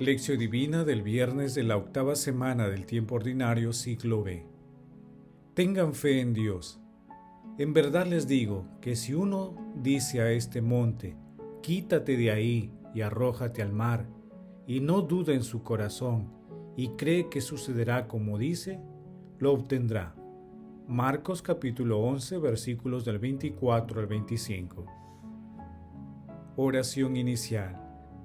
Lección Divina del viernes de la octava semana del tiempo ordinario, ciclo B. Tengan fe en Dios. En verdad les digo que si uno dice a este monte, quítate de ahí y arrójate al mar, y no duda en su corazón, y cree que sucederá como dice, lo obtendrá. Marcos capítulo 11 versículos del 24 al 25. Oración inicial.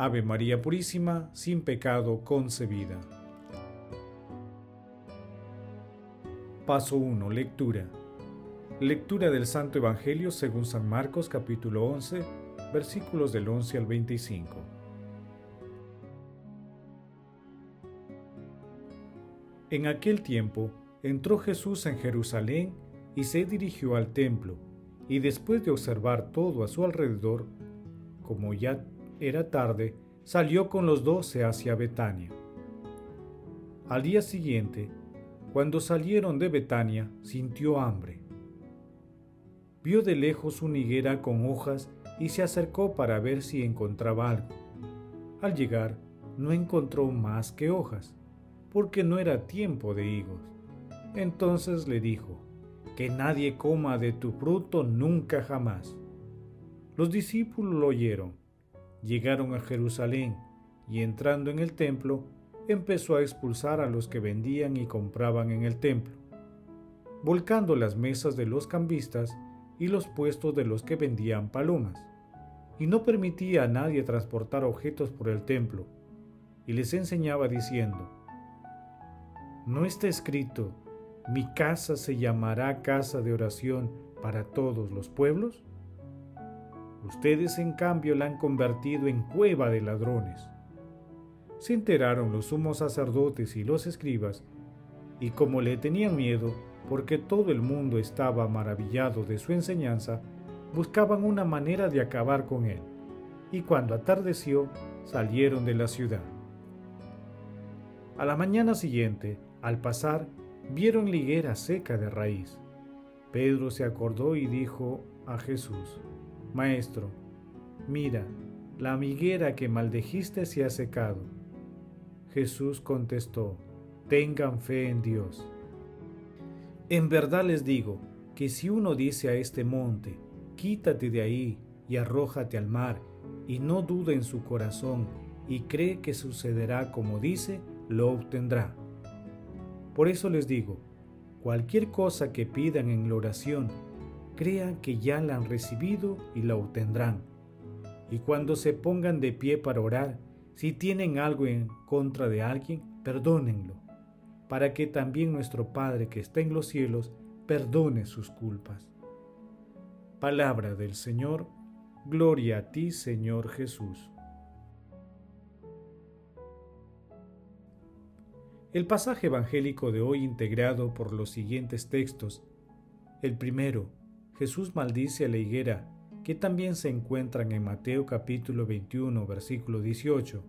Ave María Purísima, sin pecado concebida. Paso 1. Lectura. Lectura del Santo Evangelio según San Marcos capítulo 11, versículos del 11 al 25. En aquel tiempo entró Jesús en Jerusalén y se dirigió al templo, y después de observar todo a su alrededor, como ya era tarde, salió con los doce hacia Betania. Al día siguiente, cuando salieron de Betania, sintió hambre. Vio de lejos una higuera con hojas y se acercó para ver si encontraba algo. Al llegar, no encontró más que hojas, porque no era tiempo de higos. Entonces le dijo, que nadie coma de tu fruto nunca jamás. Los discípulos lo oyeron Llegaron a Jerusalén y entrando en el templo, empezó a expulsar a los que vendían y compraban en el templo, volcando las mesas de los cambistas y los puestos de los que vendían palomas, y no permitía a nadie transportar objetos por el templo, y les enseñaba diciendo, ¿no está escrito, mi casa se llamará casa de oración para todos los pueblos? Ustedes en cambio la han convertido en cueva de ladrones. Se enteraron los sumos sacerdotes y los escribas, y como le tenían miedo, porque todo el mundo estaba maravillado de su enseñanza, buscaban una manera de acabar con él, y cuando atardeció, salieron de la ciudad. A la mañana siguiente, al pasar, vieron liguera seca de raíz. Pedro se acordó y dijo a Jesús, Maestro, mira, la amiguera que maldejiste se ha secado. Jesús contestó, tengan fe en Dios. En verdad les digo que si uno dice a este monte, quítate de ahí y arrójate al mar, y no duda en su corazón y cree que sucederá como dice, lo obtendrá. Por eso les digo, cualquier cosa que pidan en la oración, crean que ya la han recibido y la obtendrán. Y cuando se pongan de pie para orar, si tienen algo en contra de alguien, perdónenlo, para que también nuestro Padre que está en los cielos perdone sus culpas. Palabra del Señor, gloria a ti Señor Jesús. El pasaje evangélico de hoy integrado por los siguientes textos. El primero, Jesús maldice a la higuera, que también se encuentran en Mateo capítulo 21, versículo 18.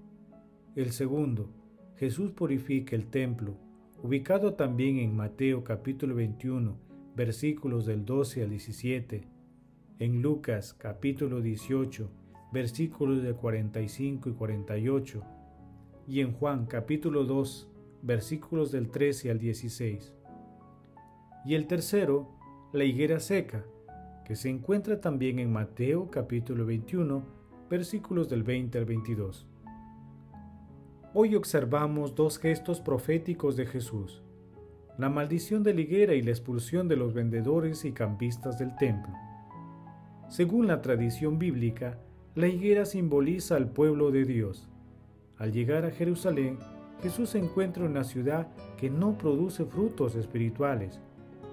El segundo, Jesús purifica el templo, ubicado también en Mateo capítulo 21, versículos del 12 al 17. En Lucas capítulo 18, versículos del 45 y 48. Y en Juan capítulo 2, versículos del 13 al 16. Y el tercero, la higuera seca, que se encuentra también en Mateo capítulo 21, versículos del 20 al 22. Hoy observamos dos gestos proféticos de Jesús, la maldición de la higuera y la expulsión de los vendedores y campistas del templo. Según la tradición bíblica, la higuera simboliza al pueblo de Dios. Al llegar a Jerusalén, Jesús se encuentra en una ciudad que no produce frutos espirituales,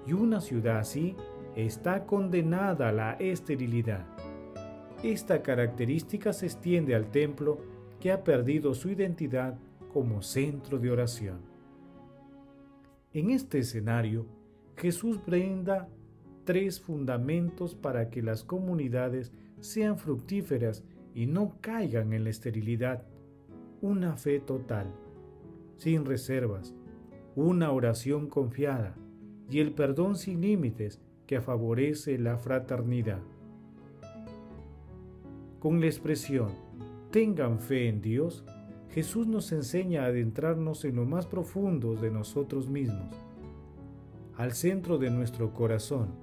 y una ciudad así está condenada a la esterilidad. Esta característica se extiende al templo que ha perdido su identidad como centro de oración. En este escenario, Jesús brinda tres fundamentos para que las comunidades sean fructíferas y no caigan en la esterilidad. Una fe total, sin reservas, una oración confiada y el perdón sin límites que favorece la fraternidad. Con la expresión, tengan fe en Dios, Jesús nos enseña a adentrarnos en lo más profundo de nosotros mismos, al centro de nuestro corazón,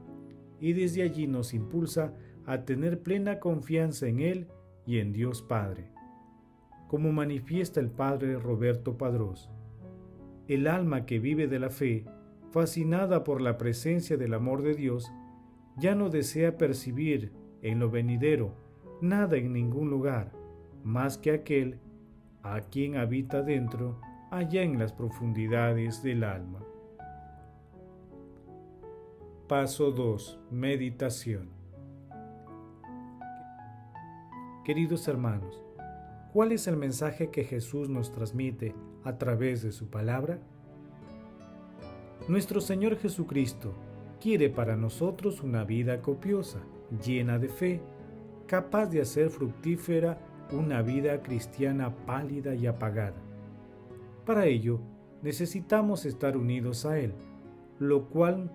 y desde allí nos impulsa a tener plena confianza en Él y en Dios Padre. Como manifiesta el Padre Roberto Padrós, el alma que vive de la fe, fascinada por la presencia del amor de Dios, ya no desea percibir en lo venidero nada en ningún lugar, más que aquel a quien habita dentro, allá en las profundidades del alma. Paso 2. Meditación. Queridos hermanos, ¿cuál es el mensaje que Jesús nos transmite a través de su palabra? Nuestro Señor Jesucristo quiere para nosotros una vida copiosa, llena de fe, capaz de hacer fructífera una vida cristiana pálida y apagada. Para ello, necesitamos estar unidos a Él, lo cual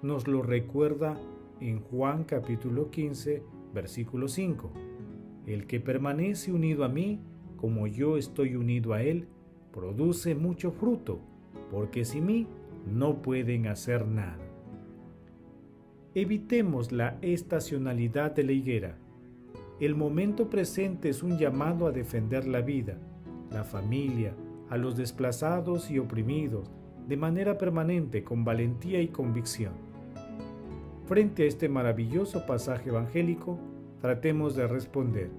nos lo recuerda en Juan capítulo 15, versículo 5. El que permanece unido a mí, como yo estoy unido a Él, produce mucho fruto, porque sin mí no pueden hacer nada. Evitemos la estacionalidad de la higuera. El momento presente es un llamado a defender la vida, la familia, a los desplazados y oprimidos, de manera permanente, con valentía y convicción. Frente a este maravilloso pasaje evangélico, tratemos de responder.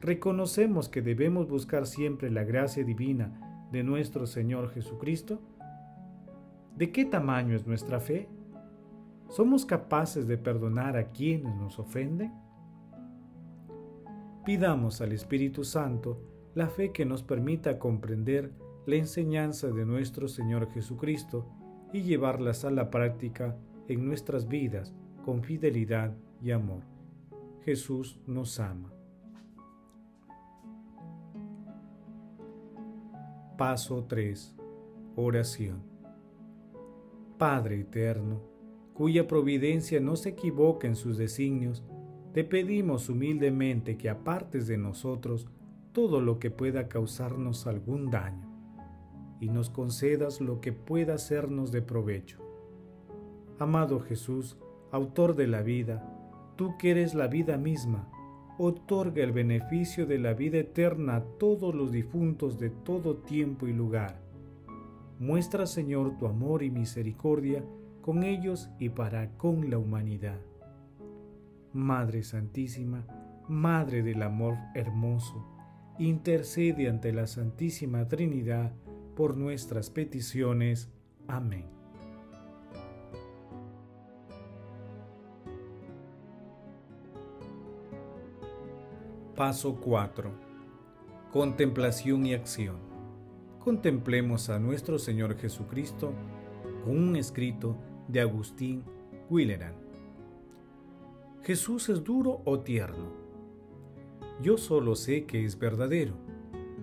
¿Reconocemos que debemos buscar siempre la gracia divina de nuestro Señor Jesucristo? ¿De qué tamaño es nuestra fe? ¿Somos capaces de perdonar a quienes nos ofenden? Pidamos al Espíritu Santo la fe que nos permita comprender la enseñanza de nuestro Señor Jesucristo y llevarlas a la práctica en nuestras vidas con fidelidad y amor. Jesús nos ama. Paso 3. Oración. Padre eterno, cuya providencia no se equivoca en sus designios, te pedimos humildemente que apartes de nosotros todo lo que pueda causarnos algún daño y nos concedas lo que pueda hacernos de provecho. Amado Jesús, autor de la vida, tú que eres la vida misma, otorga el beneficio de la vida eterna a todos los difuntos de todo tiempo y lugar Muestra, Señor, tu amor y misericordia con ellos y para con la humanidad. Madre Santísima, Madre del Amor Hermoso, intercede ante la Santísima Trinidad por nuestras peticiones. Amén. Paso 4. Contemplación y acción contemplemos a nuestro Señor Jesucristo con un escrito de Agustín Willeran. ¿Jesús es duro o tierno? Yo solo sé que es verdadero,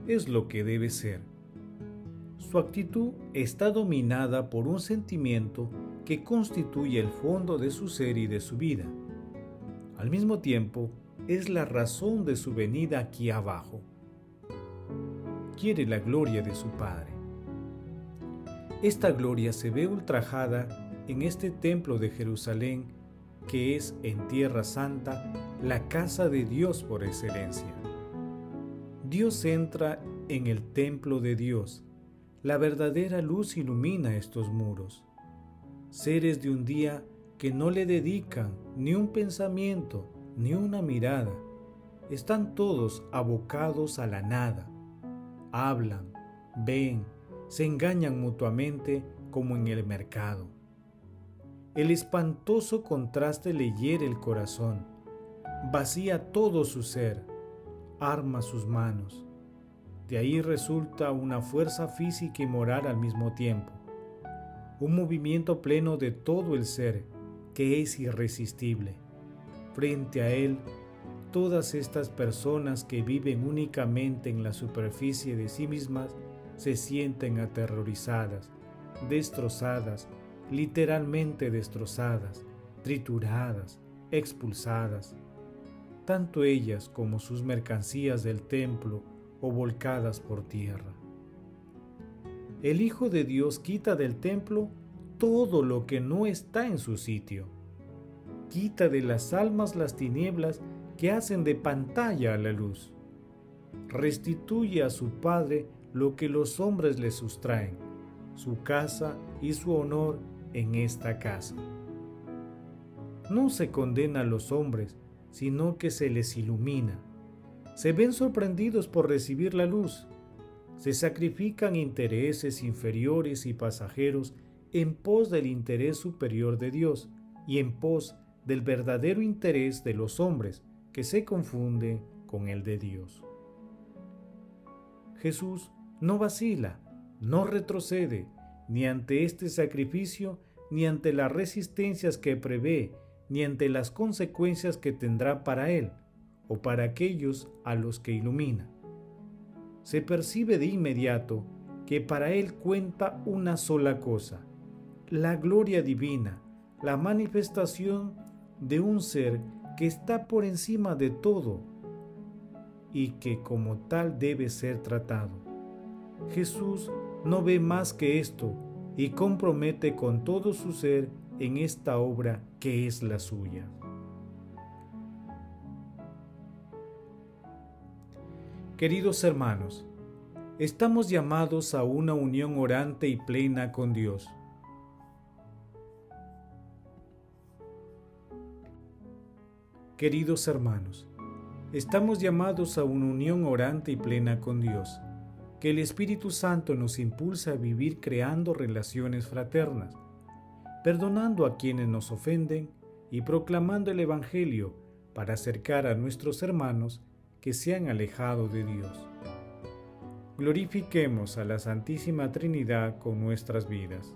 es lo que debe ser. Su actitud está dominada por un sentimiento que constituye el fondo de su ser y de su vida. Al mismo tiempo, es la razón de su venida aquí abajo quiere la gloria de su Padre. Esta gloria se ve ultrajada en este templo de Jerusalén, que es en Tierra Santa la casa de Dios por excelencia. Dios entra en el templo de Dios. La verdadera luz ilumina estos muros. Seres de un día que no le dedican ni un pensamiento ni una mirada. Están todos abocados a la nada, hablan, ven, se engañan mutuamente como en el mercado. El espantoso contraste le hiere el corazón, vacía todo su ser, arma sus manos. De ahí resulta una fuerza física y moral al mismo tiempo. un movimiento pleno de todo el ser que es irresistible. Frente a él, todas estas personas que viven únicamente en la superficie de sí mismas se sienten aterrorizadas, destrozadas, literalmente destrozadas, trituradas, expulsadas, tanto ellas como sus mercancías del templo o volcadas por tierra. El Hijo de Dios quita del templo todo lo que no está en su sitio. Quita de las almas las tinieblas que hacen de pantalla a la luz. Restituye a su Padre lo que los hombres le sustraen, su casa y su honor en esta casa. No se condena a los hombres, sino que se les ilumina. Se ven sorprendidos por recibir la luz. Se sacrifican intereses inferiores y pasajeros en pos del interés superior de Dios y en pos del verdadero interés de los hombres, que se confunde con el de Dios. Jesús no vacila, no retrocede, ni ante este sacrificio, ni ante las resistencias que prevé, ni ante las consecuencias que tendrá para él o para aquellos a los que ilumina. Se percibe de inmediato que para él cuenta una sola cosa, la gloria divina, la manifestación de un ser que está por encima de todo y que como tal debe ser tratado. Jesús no ve más que esto y compromete con todo su ser en esta obra que es la suya. Queridos hermanos, estamos llamados a una unión orante y plena con Dios. Queridos hermanos, estamos llamados a una unión orante y plena con Dios, que el Espíritu Santo nos impulsa a vivir creando relaciones fraternas, perdonando a quienes nos ofenden y proclamando el Evangelio para acercar a nuestros hermanos que se han alejado de Dios. Glorifiquemos a la Santísima Trinidad con nuestras vidas.